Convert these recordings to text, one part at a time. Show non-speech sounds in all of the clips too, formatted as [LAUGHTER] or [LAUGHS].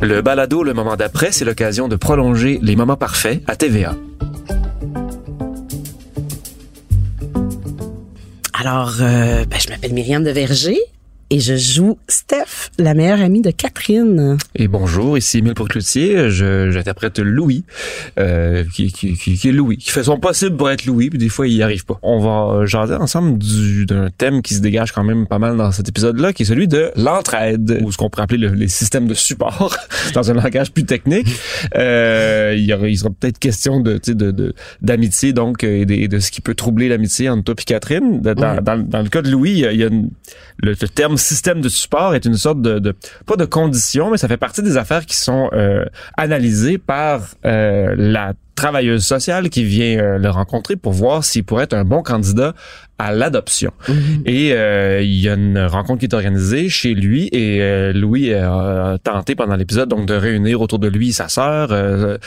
Le balado Le moment d'après, c'est l'occasion de prolonger les moments parfaits à TVA. Alors, euh, ben, je m'appelle Myriam de Verger et je joue Steph, la meilleure amie de Catherine. Et bonjour, ici Emile Pourcloutier, je j'interprète Louis, euh, qui, qui, qui, qui, est Louis, qui fait son possible pour être Louis, puis des fois il y arrive pas. On va jaser ensemble du, d'un thème qui se dégage quand même pas mal dans cet épisode-là, qui est celui de l'entraide, ou ce qu'on pourrait appeler le, les systèmes de support, [LAUGHS] dans un langage plus technique. Euh, il, y aura, il sera peut-être question de, de, de d'amitié, donc, et de, de, ce qui peut troubler l'amitié entre toi et Catherine. Dans, dans, dans, le cas de Louis, il y a une, le, le terme système de support est une sorte de, de, pas de condition, mais ça fait partie des affaires qui sont euh, analysées par euh, la travailleuse sociale qui vient euh, le rencontrer pour voir s'il pourrait être un bon candidat à l'adoption. Mhm. Et euh, il y a une rencontre qui est organisée chez lui et euh, Louis a tenté pendant l'épisode donc de réunir autour de lui sa sœur, euh,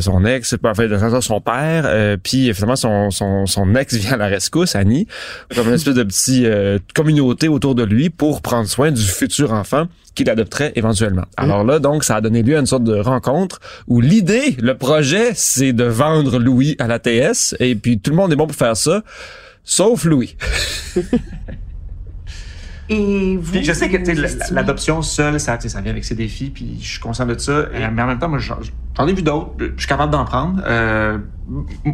son ex, enfin son père, puis finalement son, son, son ex vient à la rescousse, Annie, comme une espèce de petite communauté autour de lui pour prendre soin du futur enfant qu'il adopterait éventuellement. Alors là, donc, ça a donné lieu à une sorte de rencontre où l'idée, le projet, c'est de vendre Louis à la TS et puis tout le monde est bon pour faire ça, sauf Louis. [LAUGHS] Et vous, puis je sais que l'adoption seule, ça, ça vient avec ses défis, puis je suis conscient de ça. Euh, mais en même temps, moi, j'en ai vu d'autres. Je suis capable d'en prendre. Euh,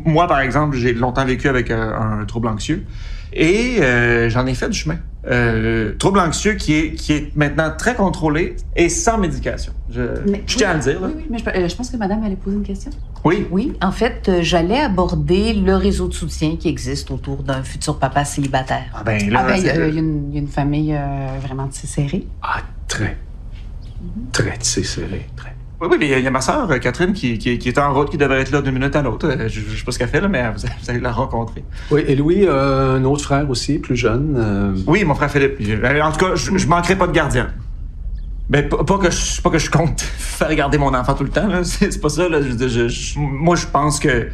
moi, par exemple, j'ai longtemps vécu avec euh, un trouble anxieux. Et euh, j'en ai fait du chemin. Euh, trouble anxieux qui est, qui est maintenant très contrôlé et sans médication. Je, Mais- je tiens à le dire. là. Oui, oui, mais je, euh, je pense que madame allait poser une question. Oui. Oui, en fait, euh, j'allais aborder le réseau de soutien qui existe autour d'un futur papa célibataire. Ah ben là, Ah ben, il y, a c'est- il y une, il y a une famille euh, vraiment tissée serrée. Ah, très. Très tissé serré, très. Oui, oui, mais il y a- il y a ma sœur, euh, Catherine, qui, qui, qui est en route, qui devrait être là d'une minute à l'autre. Euh, Je, je sais pas ce qu'elle fait, là, mais vous, allez- vous allez la rencontrer. Oui, et Louis, euh, un autre frère aussi, plus jeune. euh, Oui, mon frère Philippe. En tout cas, je, je manquerai pas de gardien. Ben, pas, que je, pas que je compte [LAUGHS] faire garder mon enfant tout le temps. [LAUGHS] C'est c'est pas ça, là. Je- je- je- moi, je pense que,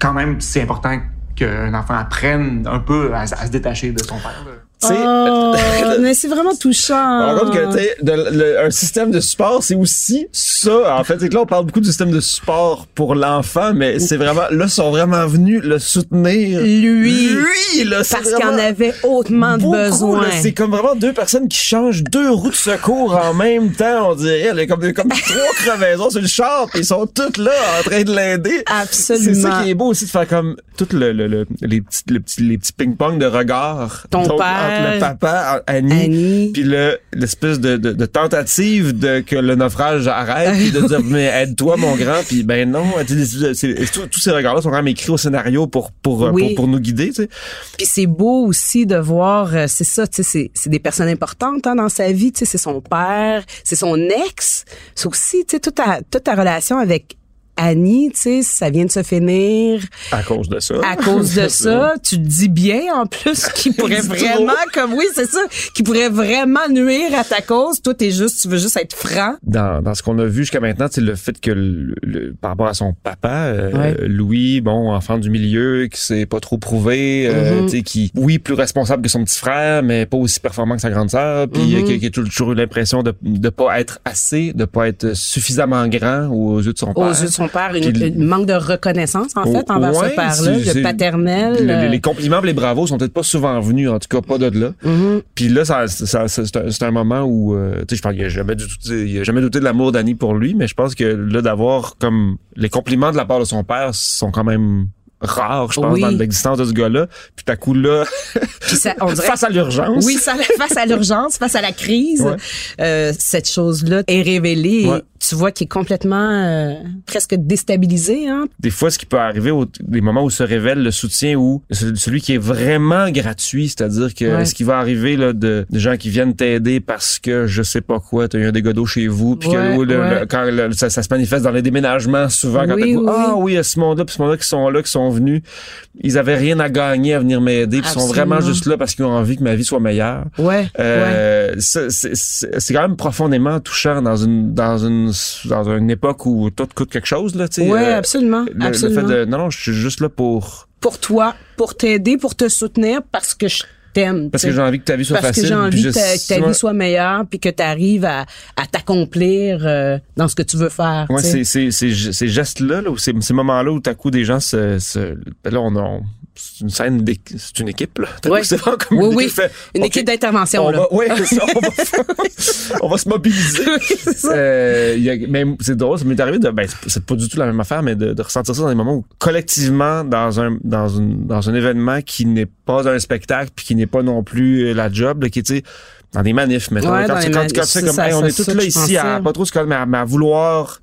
quand même, c'est important qu'un enfant apprenne un peu à, à se détacher de son père, là. Oh, [LAUGHS] mais c'est vraiment touchant. Contre, que, tu sais, de- le- un système de support, c'est aussi ça. En fait, c'est que là, on parle beaucoup du système de support pour l'enfant, mais c'est vraiment, là, ils sont vraiment venus le soutenir. Lui. Lui, là, Parce qu'il en avait hautement de beaucoup, besoin. C'est comme vraiment deux personnes qui changent deux roues de secours en même temps, on dirait. Elle est comme, comme [LAUGHS] trois crevaisons sur le char, puis ils sont toutes là en train de l'aider. Absolument. C'est ça qui est beau aussi de faire comme tout le, le, le- les petits, le petit- les petits ping-pong de regard. Ton Donc, père. Le papa, Annie, Annie. puis le l'espèce de, de, de tentative de que le naufrage arrête puis de dire [LAUGHS] mais aide-toi mon grand puis ben non tous ces regards là sont quand même écrits au scénario pour pour euh, Oui. pour, pour nous guider tu sais Puis c'est beau aussi de voir, euh, c'est ça, tu sais, c'est- c'est des personnes importantes hein, dans sa vie, tu sais, c'est son père, c'est son ex, c'est aussi, tu sais, toute ta, toute ta relation avec Annie, tu sais, ça vient de se finir à cause de ça à cause de [LAUGHS] ça. Tu te dis bien, en plus, [LAUGHS] qui pourrait vraiment, comme oui, c'est ça, qui pourrait vraiment nuire à ta cause. Toi, t'es juste, tu veux juste être franc. dans, dans ce qu'on a vu jusqu'à maintenant, c'est le fait que le, le- par rapport à son papa, euh, Ouais. Louis, bon, enfant du milieu, qui s'est pas trop prouvé, euh, Mhm. tu sais, qui, oui, plus responsable que son petit frère, mais pas aussi performant que sa grande sœur, puis euh, qui, qui a toujours eu l'impression de de pas être assez, de pas être suffisamment grand aux yeux de son père. Aux yeux de son père, une, Puis le- une manque de reconnaissance, en fait, envers ouais, ce père-là, c'est- paternel. Le- euh, les compliments, les bravos sont peut-être pas souvent venus, en tout cas pas de là. mhm. Puis là, ça, ça- c'est un, un moment où, euh, tu sais, je pense qu'il a jamais du tout, il a jamais douté de l'amour d'Annie pour lui, mais je pense que là, d'avoir comme les compliments de la part de son père sont quand même rares, je pense, Oui. dans l'existence de ce gars-là. Puis à coup là, ça, on [LAUGHS] dirait face à l'urgence. Oui, ça, face à l'urgence, face à la crise, Ouais. euh, cette chose-là est révélée. Ouais. Tu vois qu'il est complètement euh, presque déstabilisé. Hein? Des fois, ce qui peut arriver au des moments où se révèle le soutien ou ce- celui qui est vraiment gratuit, c'est-à-dire que Ouais. ce qui va arriver là de, de gens qui viennent t'aider parce que je sais pas quoi, t'as eu un dégât d'eau chez vous, puis que Ouais, ouais. le- quand le- ça, ça se manifeste dans les déménagements souvent quand Oui, oui, ah oui, il y a ce monde-là, puis ce monde-là qui sont là, qui sont venus, ils avaient rien à gagner à venir m'aider, ils sont vraiment juste là parce qu'ils ont envie que ma vie soit meilleure. Ouais. Euh, c'est quand même profondément touchant dans une dans une dans une époque où tout coûte quelque chose là, tu sais. Ouais, euh, absolument, le, fait de non non, je suis juste là pour pour toi, pour t'aider, pour te soutenir, parce que je t'aime. Parce que j'ai envie que ta vie soit Parce facile. que j'ai envie que ta, vie soit meilleure, puis que tu arrives à, à t'accomplir euh, dans ce que tu veux faire. Ouais, c'est c'est c'est ces gestes-là, là, ces, ces moments-là où tout à coup des gens se, se là on on- c'est une scène c'est une équipe là. Ouais. Vraiment comme Oui, une oui. fait, Une équipe d'intervention, on là. va, ouais, c'est ça, on va, [LAUGHS] on va se mobiliser. Euh, mais c'est drôle, ça m'est arrivé de, ben, c'est- pas du tout la même affaire, mais de, de ressentir ça dans des moments où, collectivement, dans un, dans une, dans un événement qui n'est pas un spectacle puis qui n'est pas non plus euh, la job, là, qui est, sais, dans des manifs, mettons. Ouais, quand, quand, tu fais ça, comme, ça, hey, on est tous là ici à pas trop se mais à, mais à vouloir,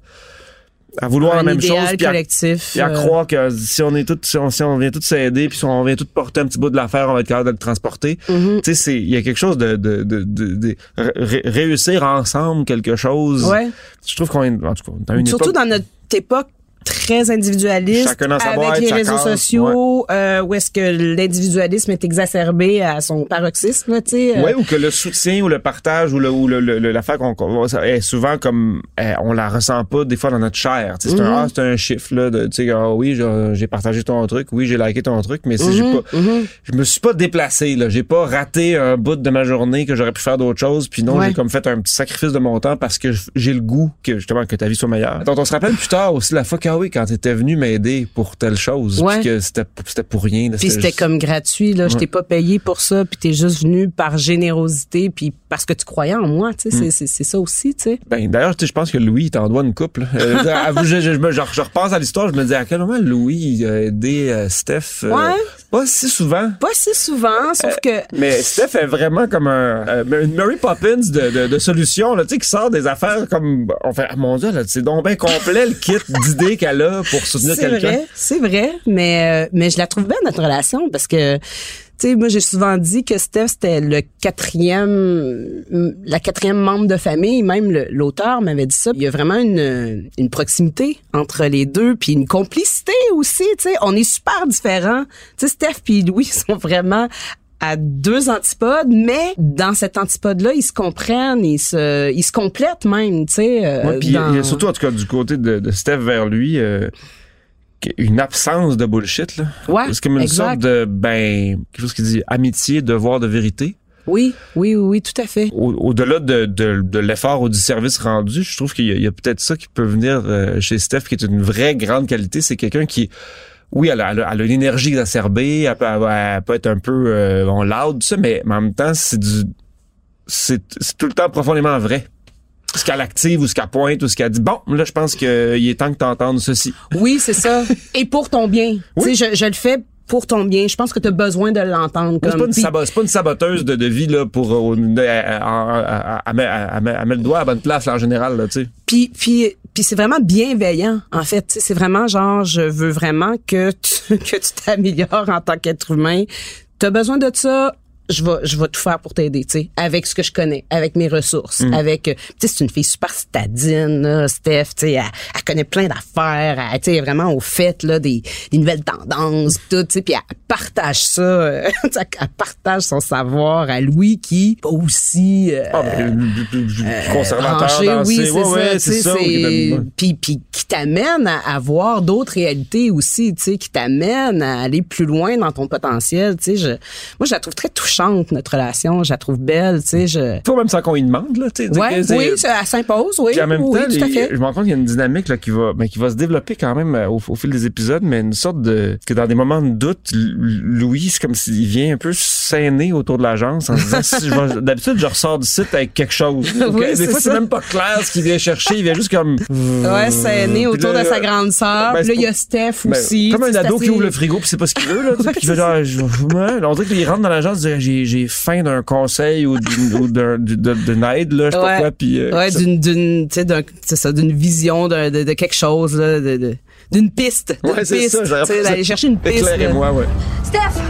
à vouloir la un même idéal chose, puis à, collectif. puis à euh, croire que si on est tous, si on, si on vient tous s'aider, puis si on vient tous porter un petit bout de l'affaire, on va être capable de le transporter. mhm. Tu sais, c'est, il y a quelque chose de, de, de, de, de ré- réussir ensemble quelque chose. Ouais. Je trouve qu'on est, en tout cas, dans une Surtout époque, dans notre époque très individualiste Chacun avec les réseaux case, sociaux euh, où est-ce que l'individualisme est exacerbé à son paroxysme tu sais euh, Ouais, ou que le soutien ou le partage ou le ou le, le- le- l'affaire qu'on est souvent comme eh, on la ressent pas des fois dans notre chair. C'est Mhm. un ah, c'est un chiffre là de tu sais ah oui j'ai partagé ton truc, oui j'ai liké ton truc, mais si j'ai Mhm, pas je me suis pas déplacé là, j'ai pas raté un bout de ma journée que j'aurais pu faire d'autres choses, puis non Ouais. j'ai comme fait un petit sacrifice de mon temps parce que j'ai le goût que justement que ta vie soit meilleure. Donc on se rappelle plus tard aussi la fois que ah oui quand t'étais venu m'aider pour telle chose, Ouais. puis que c'était c'était pour rien. puis c'était juste- comme gratuit là je Ouais. t'ai pas payé pour ça puis t'es juste venu par générosité puis parce que tu croyais en moi tu sais Mm. c'est- c'est c'est ça aussi tu sais Ben, d'ailleurs, tu je pense que Louis, il t'en doit une couple. Euh, [LAUGHS] je, je, je, je, je repense à l'histoire, je me dis à quel moment Louis a aidé euh, Steph. euh, Ouais. Pas si souvent. pas si souvent sauf que Mais Steph est vraiment comme un, une Mary Poppins de, de, là, tu sais, qui sort des affaires comme, on fait, ah, mon dieu, là, c'est donc bien complet le kit d'idées qu'elle a pour soutenir C'est quelqu'un? vrai, c'est vrai, mais euh, mais je la trouve belle notre relation parce que tu sais moi j'ai souvent dit que Steph c'était le quatrième la quatrième membre de famille, même l'auteur m'avait dit ça. Il y a vraiment une une proximité entre les deux puis une complicité aussi, tu sais, on est super différents. Tu sais Steph puis Louis [LAUGHS] sont vraiment à deux antipodes, mais dans cet antipode-là, ils se comprennent, ils se, ils se complètent même, tu sais. euh, Ouais, puis il y a- il y a dans- surtout, en tout cas, du côté de, de Steph vers lui, euh, une absence de bullshit, là. Ouais, C'est comme une exact. sorte de, ben, quelque chose qui dit amitié, devoir de vérité. Oui, oui, oui, oui, tout à fait. Au- Au-delà de, de, de l'effort ou du service rendu, je trouve qu'il y a, il y a peut-être ça qui peut venir euh, chez Steph, qui est une vraie grande qualité. C'est quelqu'un qui, oui, elle a, elle une énergie exacerbée, elle peut, elle peut être un peu euh, bon, loud, tout ça, mais en même temps, c'est du, c'est c'est tout le temps profondément vrai. Ce qu'elle active ou ce qu'elle pointe ou ce qu'elle dit. Bon, là, je pense qu'il est temps que tu entendes ceci. Oui, c'est ça. [LAUGHS] Et pour ton bien. Oui. Tu sais, je, je le fais pour ton bien. Je pense que tu as besoin de l'entendre. C'est comme- pas, une pas une saboteuse de, de vie là, pour euh, à, à, à, à, mettre- le doigt à la bonne place là, en général. Là, tu sais. Puis, puis, puis c'est vraiment bienveillant, en fait. C'est vraiment genre, je veux vraiment que tu, [LAUGHS] que tu t'améliores en tant qu'être humain. Tu as besoin de ça. Je vais, je vais tout faire pour t'aider, tu sais, avec ce que je connais, avec mes ressources, avec, euh, tu sais, c'est une fille super citadine, là, Steph, tu sais, elle, elle connaît plein d'affaires, elle, tu sais, vraiment au fait, là, des, des nouvelles tendances, tout, tu sais, puis elle partage ça, euh, [LAUGHS] tu sais, elle partage son savoir à Louis qui, aussi, euh, Ah, ben, plus- plus conservateur branché, oui, c'est ouais, ça, ouais, tu sais, oui, ben, Puis, puis t'amène à, à voir d'autres réalités aussi, tu sais, qui t'amène à aller plus loin dans ton potentiel, tu sais. Je, moi, je la trouve très touchante, notre relation. Je la trouve belle, tu sais. Je... Faut même sans qu'on y demande, là, tu sais. Ouais, oui, ça, elle s'impose, oui. Puis en même oui, temps, tout à les- fait. je me rends compte qu'il y a une dynamique là, qui va ben, qui va se développer quand même euh, au, au fil des épisodes, mais une sorte de que dans des moments de doute, Louis, c'est comme s'il vient un peu s'aîner autour de l'agence en se disant si je vais- d'habitude je ressors du site avec quelque chose. [LAUGHS] Oui, des fois c'est même pas clair ce qu'il vient chercher, il vient juste comme Ouais, c'est autour là, de sa grande sœur. ben, puis là, c'est il y a Steph Ben, aussi. comme un ado qui ouvre le frigo puis c'est pas ce qu'il veut là, genre on dirait qu'il rentre dans l'agence il dit, j'ai j'ai faim d'un conseil ou d'une aide là, je sais pas Ouais. quoi puis euh, Ouais, d'une, d'une, tu sais, d'un, c'est ça, d'une vision de, de quelque chose, là, de, de- d'une piste. D'une Ouais, c'est piste. ça, d'aller chercher une piste. Éclairez-moi, ouais. Steph!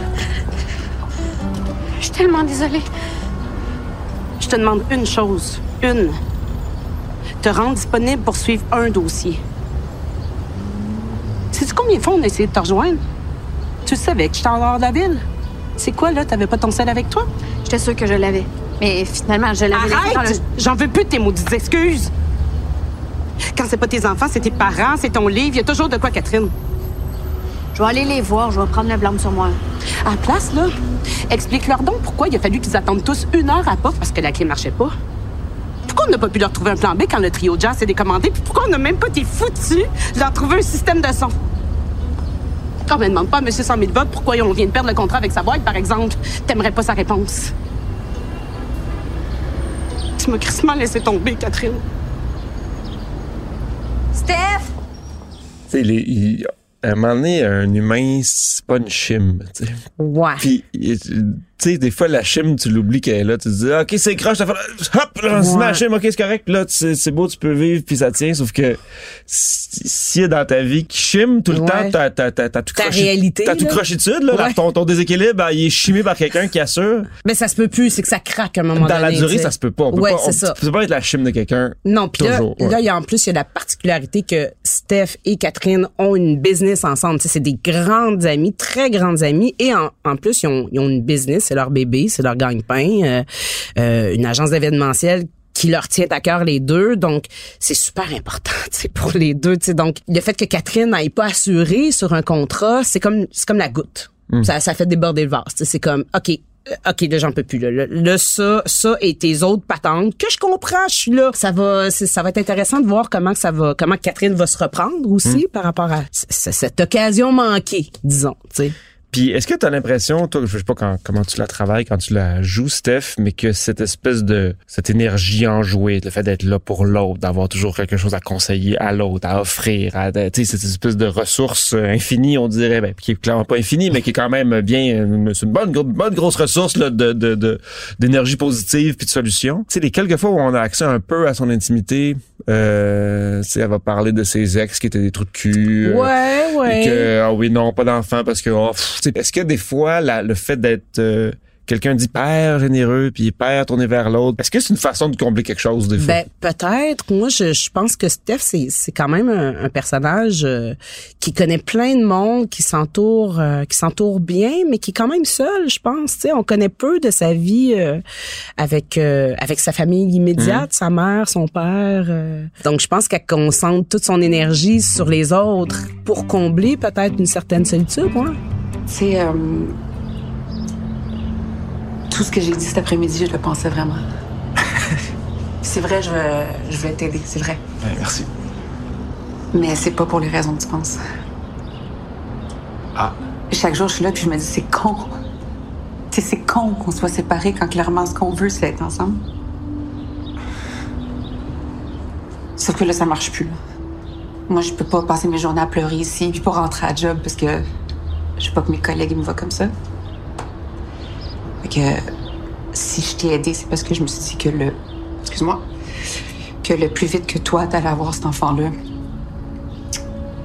Je suis tellement désolée. Je te demande une chose. Une. Te rendre disponible pour suivre un dossier. Sais-tu combien de fois on a essayé de te rejoindre? Tu savais que j'étais en dehors de la ville. C'est quoi, là? T'avais pas ton sel avec toi? J'étais sûre que je l'avais. Mais finalement, je l'avais le... Arrête! J'en veux plus de tes maudites excuses! Quand c'est pas tes enfants, c'est tes parents, c'est ton livre. Il y a toujours de quoi, Catherine. Je vais aller les voir, je vais prendre le blâme sur moi. À la place, là, explique-leur donc pourquoi il a fallu qu'ils attendent tous une heure à pas parce que la clé marchait pas. Pourquoi on n'a pas pu leur trouver un plan B quand le trio jazz s'est décommandé? Puis pourquoi on n'a même pas été foutus de leur trouver un système de son? Quand on ne demande pas à M. 100 000 votes pourquoi on vient de perdre le contrat avec sa boîte, par exemple, t'aimerais pas sa réponse. Tu m'as crissement laissé tomber, Catherine. Steph! Tu sais, à un moment donné, un humain, c'est pas une tu sais. Ouais. Puis, il- tu sais, des fois, la chime, tu l'oublies qu'elle est là. Tu te dis, OK, c'est croche, t'as fait, hop, là, Ouais. la chime, OK, c'est correct. Puis là, c'est beau, tu peux vivre, puis ça tient. Sauf que si- s'il y a dans ta vie qui chime tout le Ouais. temps, t'as, t'as, t'as, t'as tout Ta croché. réalité, T'as tout croché dessus, là. Ouais. Ton, ton déséquilibre, ben, il est chimé par quelqu'un qui assure. Mais ça se peut plus, c'est que ça craque à un moment Dans donné. la durée, ça se peut pas. On peut ouais, pas, on- c'est ça. Tu peux pas être la chime de quelqu'un. Non, puis là, là, il y a en plus, il y a la particularité que Steph et Catherine ont une business ensemble. Tu sais, c'est des grandes amies, très grandes amies, et en, en plus, ils ont, ils ont une business, c'est leur bébé, c'est leur gagne-pain, euh, euh, une agence d'événementiel qui leur tient à cœur les deux. Donc, c'est super important, [LAUGHS] pour les deux. Donc, le fait que Catherine n'aille pas assurée sur un contrat, c'est comme, c'est comme la goutte. Ça, ça fait déborder le vase. C'est comme, OK, euh, OK, là, j'en peux plus. Là, Là, ça, ça et tes autres patentes, que je comprends, je suis là. Ça va, ça va être intéressant de voir comment ça va, comment Catherine va se reprendre aussi par rapport à cette occasion manquée, disons, sais. Puis est-ce que tu as l'impression, toi, je sais pas quand- comment tu la travailles, quand tu la joues, Steph, mais que cette espèce de cette énergie enjouée, le fait d'être là pour l'autre, d'avoir toujours quelque chose à conseiller à l'autre, à offrir, à, tu sais, cette espèce de ressource euh, infinie, on dirait, ben, qui est clairement pas infinie, mais qui est quand même bien, c'est une bonne, bonne grosse ressource là, de de- de- d'énergie positive puis de solutions. Tu sais, les quelques fois où on a accès un peu à son intimité, euh, tu sais, elle va parler de ses ex qui étaient des trous de cul. euh, ouais, ouais. et que, ah oui, non, pas d'enfant parce que, oh, pff, est-ce que des fois, la- le fait d'être euh, quelqu'un d'hyper généreux puis hyper tourné vers l'autre, est-ce que c'est une façon de combler quelque chose des fois? Ben peut-être. Moi, je, je pense que Steph, c'est quand même un, un personnage euh, qui connaît plein de monde, qui s'entoure, euh, qui s'entoure bien, mais qui est quand même seul. Je pense. On connaît peu de sa vie avec avec sa famille immédiate, sa mère, son père. Donc, je pense qu'elle concentre toute son énergie sur les autres pour combler peut-être une certaine solitude. Tu sais, euh, tout ce que j'ai dit cet après-midi, je le pensais vraiment. [LAUGHS] c'est vrai, je je vais t'aider, c'est vrai. Ouais, merci. Mais c'est pas pour les raisons que tu penses. Ah. Chaque jour, je suis là puis je me dis, c'est con. Tu sais, c'est con qu'on soit séparés quand clairement ce qu'on veut, c'est être ensemble. Sauf que là, ça marche plus. Moi, je peux pas passer mes journées à pleurer ici puis pas rentrer à job parce que je veux pas que mes collègues me voient comme ça. Que si je t'ai aidé, c'est parce que je me suis dit que le. Excuse-moi. Que le plus vite que toi, t'allais avoir cet enfant-là,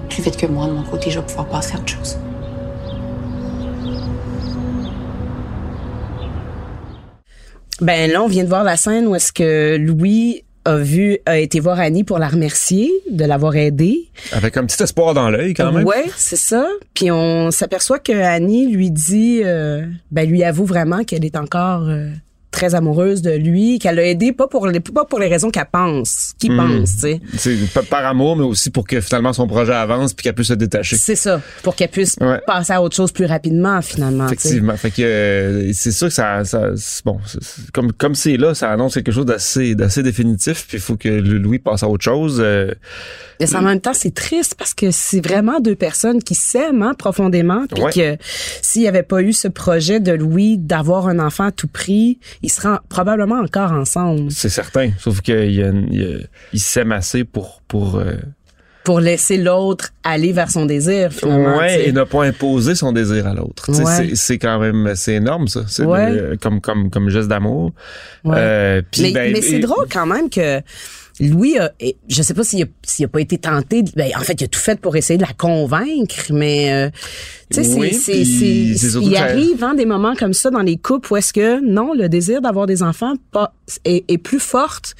plus vite que moi, de mon côté, je vais pouvoir passer à autre chose. Ben là, on vient de voir la scène où est-ce que Louis a vu a été voir Annie pour la remercier de l'avoir aidé. Avec un petit espoir dans l'œil quand même. Ouais, c'est ça. Puis on s'aperçoit que Annie lui dit, euh, ben lui avoue vraiment qu'elle est encore euh, très amoureuse de lui, qu'elle l'a aidé pas pour les pas pour les raisons qu'elle pense, qu'il Hmm. pense, tu sais. Par amour, mais aussi pour que finalement son projet avance puis qu'elle puisse se détacher. C'est ça, pour qu'elle puisse Ouais. passer à autre chose plus rapidement finalement. Effectivement. Fait que euh, c'est sûr que ça, ça bon, comme comme c'est là, ça annonce quelque chose d'assez d'assez définitif. Puis il faut que le Louis passe à autre chose. euh, Mais en même temps, c'est triste parce que c'est vraiment deux personnes qui s'aiment hein, profondément. Puis Ouais. que s'il n'y avait pas eu ce projet de Louis d'avoir un enfant à tout prix, ils seraient probablement encore ensemble c'est certain. Sauf qu'il y a, une- il y a- il s'aime assez pour pour euh, pour laisser l'autre aller vers son désir finalement. ouais et ne pas imposer son désir à l'autre. Ouais. C'est, quand même c'est énorme ça. C'est Ouais. de- comme comme comme geste d'amour. Ouais. Euh, mais ben, mais c'est et- drôle quand même que Louis, a, je sais pas s'il a, pas été tenté. Ben, en fait, il a tout fait pour essayer de la convaincre, mais euh, tu sais, Oui, c'est, il arrive hein, des moments comme ça dans les couples où est-ce que non, le désir d'avoir des enfants pas, est, est plus forte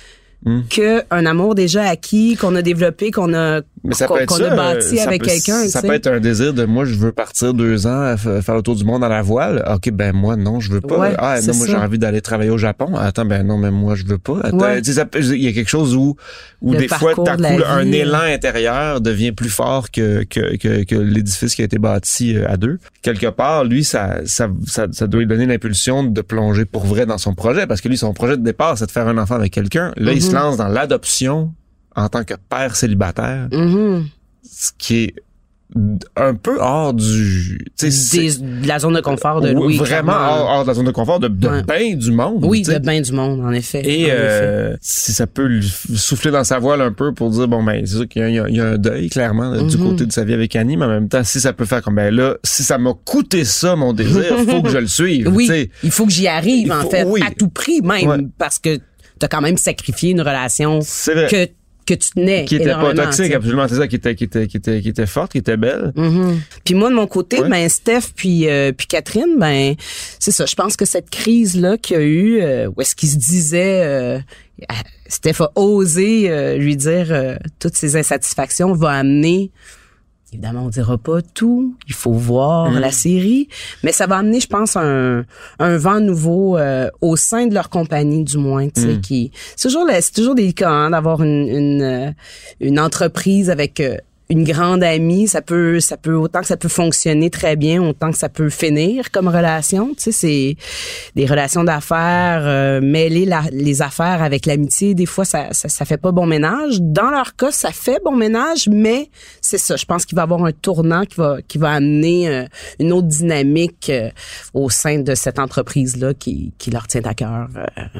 Hmm. que un amour déjà acquis, qu'on a développé, qu'on a qu'on a bâti ça avec peut- quelqu'un. Ça peut être un désir de moi, je veux partir deux ans à faire le tour du monde à la voile. Ok, ben moi non, je veux pas. Ouais, ah non, moi j'ai envie d'aller travailler au Japon. Attends, ben non, mais moi je veux pas. Attends, Ouais. il y a quelque chose où où Le des fois d'un coup un élan intérieur devient plus fort que que que, que l'édifice qui a été bâti euh, à deux. Quelque part, lui, ça ça ça, ça doit lui donner l'impulsion de plonger pour vrai dans son projet parce que lui, son projet de départ, c'est de faire un enfant avec quelqu'un. Là, il se Mhm. Lance dans l'adoption en tant que père célibataire Mhm. ce qui est un peu hors du tu sais, c'est- Des- de la zone de confort de Oui, Louis. vraiment hors, hors de la zone de confort de, de Ouais. ben du monde Oui, de bain du monde, en effet. et En effet. euh, si ça peut lui souffler dans sa voile un peu pour dire bon ben c'est sûr qu'il y a, il y il un deuil clairement du Mhm. côté de sa vie avec Annie mais en même temps si ça peut faire comme ben là si ça m'a coûté ça mon désir faut que je le suive oui, il faut que j'y arrive, Il en fait, oui. à tout prix même, Ouais. parce que t'as quand même sacrifié une relation que, que tu tenais qui était pas toxique absolument c'est ça qui était qui était qui était qui était forte qui était belle Mhm. Puis moi de mon côté, Ouais. ben Steph puis euh, puis Catherine, ben c'est ça. Je pense que cette crise là qu'il y a eu, euh, où est-ce qu'il se disait, euh, Steph a osé lui dire toutes ses insatisfactions va amener. Évidemment, on dira pas tout. Il faut voir Mhm. la série, mais ça va amener, je pense, un, un vent nouveau euh, au sein de leur compagnie, du moins. Tu sais, Mhm. qui c'est toujours c'est toujours délicat hein, d'avoir une une, euh, une entreprise avec euh, une grande amie, ça peut, ça peut autant que ça peut fonctionner très bien, autant que ça peut finir comme relation. Tu sais, c'est des relations d'affaires euh, mêler la- les affaires avec l'amitié. Des fois, ça, ça, fait pas bon ménage. Dans leur cas, ça fait bon ménage, mais c'est ça. Je pense qu'il va y avoir un tournant qui va, qui va amener euh, une autre dynamique euh, au sein de cette entreprise là qui, qui leur tient à cœur.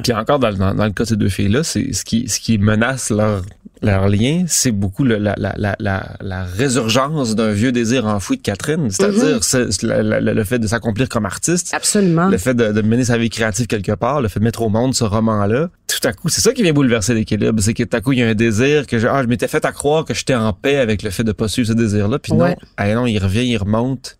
Puis encore dans, dans, dans le cas de ces deux filles là, c'est ce qui ce qui menace leur leur lien, c'est beaucoup le- la, la, la, la, la résurgence d'un vieux désir enfoui de Catherine, c'est-à-dire c'est- c'est la- la- le fait de s'accomplir comme artiste, Absolument. le fait de, de mener sa vie créative quelque part, le fait de mettre au monde ce roman-là. Tout à coup, c'est ça qui vient bouleverser l'équilibre, c'est que tout à coup il y a un désir que je, ah, je m'étais fait à croire que j'étais en paix avec le fait de pas suivre ce désir-là, puis Ouais. non, ah non, il revient, il remonte.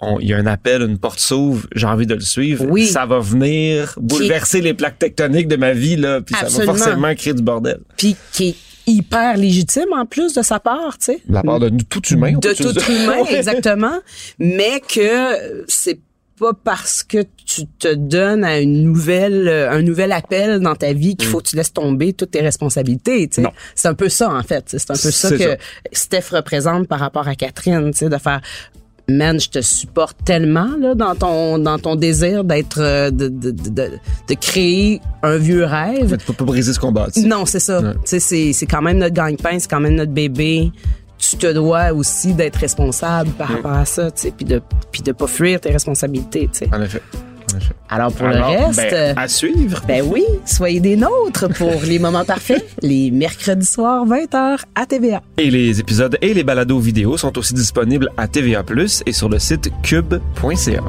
On- il y a un appel, une porte s'ouvre, j'ai envie de le suivre. Oui. Ça va venir bouleverser les plaques tectoniques de ma vie, là, puis ça va forcément créer du bordel. Puis qui hyper légitime en plus de sa part, tu sais. De la part de tout humain. de tout dire. humain, [LAUGHS] exactement, mais que c'est pas parce que tu te donnes à une nouvelle, euh, un nouvel appel dans ta vie qu'il faut que tu laisses tomber toutes tes responsabilités. tu sais. Non. C'est un peu ça en fait. C'est un peu ça que ça. Steph représente par rapport à Catherine, tu sais, de faire. Man, je te supporte tellement là dans ton dans ton désir d'être euh, de, de, de, de, créer un vieux rêve. Tu peux pas briser ce combat. Non, c'est ça. Ouais. Tu sais, c'est c'est quand même notre gagne-pain, c'est quand même notre bébé. Tu te dois aussi d'être responsable par rapport à ça, tu sais, puis de puis de pas fuir tes responsabilités, tu sais. En effet. Alors pour Alors, le reste, ben, euh, à suivre. ben oui, soyez des nôtres pour les moments parfaits, [LAUGHS] les mercredis soirs 20h à TVA. Et les épisodes et les balados vidéo sont aussi disponibles à TVA+, et sur le site cube.ca.